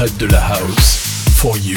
près de la house. For you.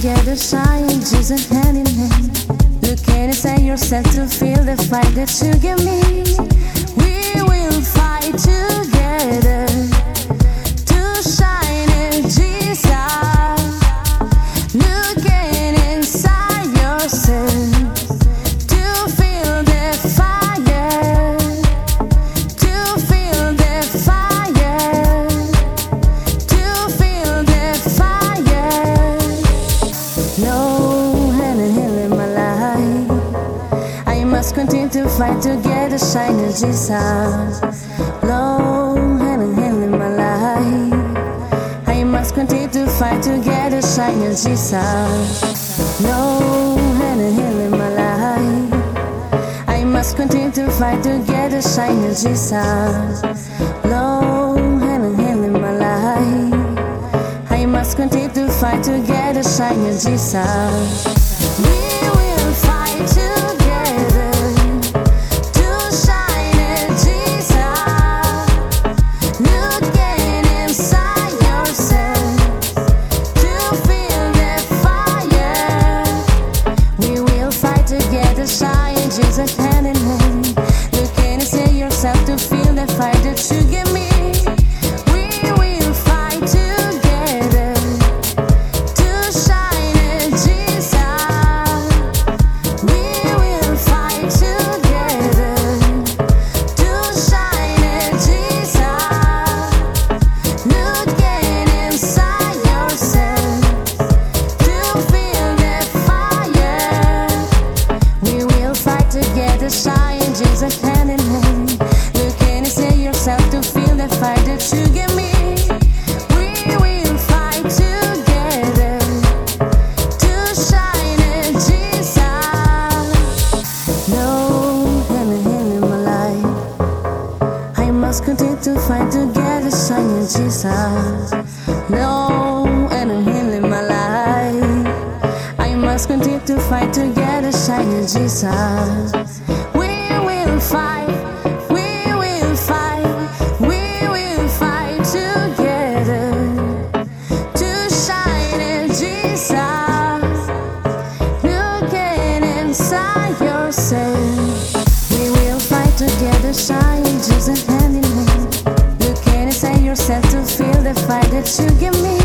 together, sciences and hand in hand. Look inside yourself to feel the fight that you give me. We will fight too. tragic your in my life. I must continue to fight to get a shining G sound. In my life. I must continue to fight to get a shining G sound. In my life. I must continue to fight to get a shining G sound. Jesus. We will fight, we will fight, we will fight together to shine in Jesus. Look inside yourself. We will fight together, shine Jesus hand in hand. You inside yourself to feel the fight that you give me.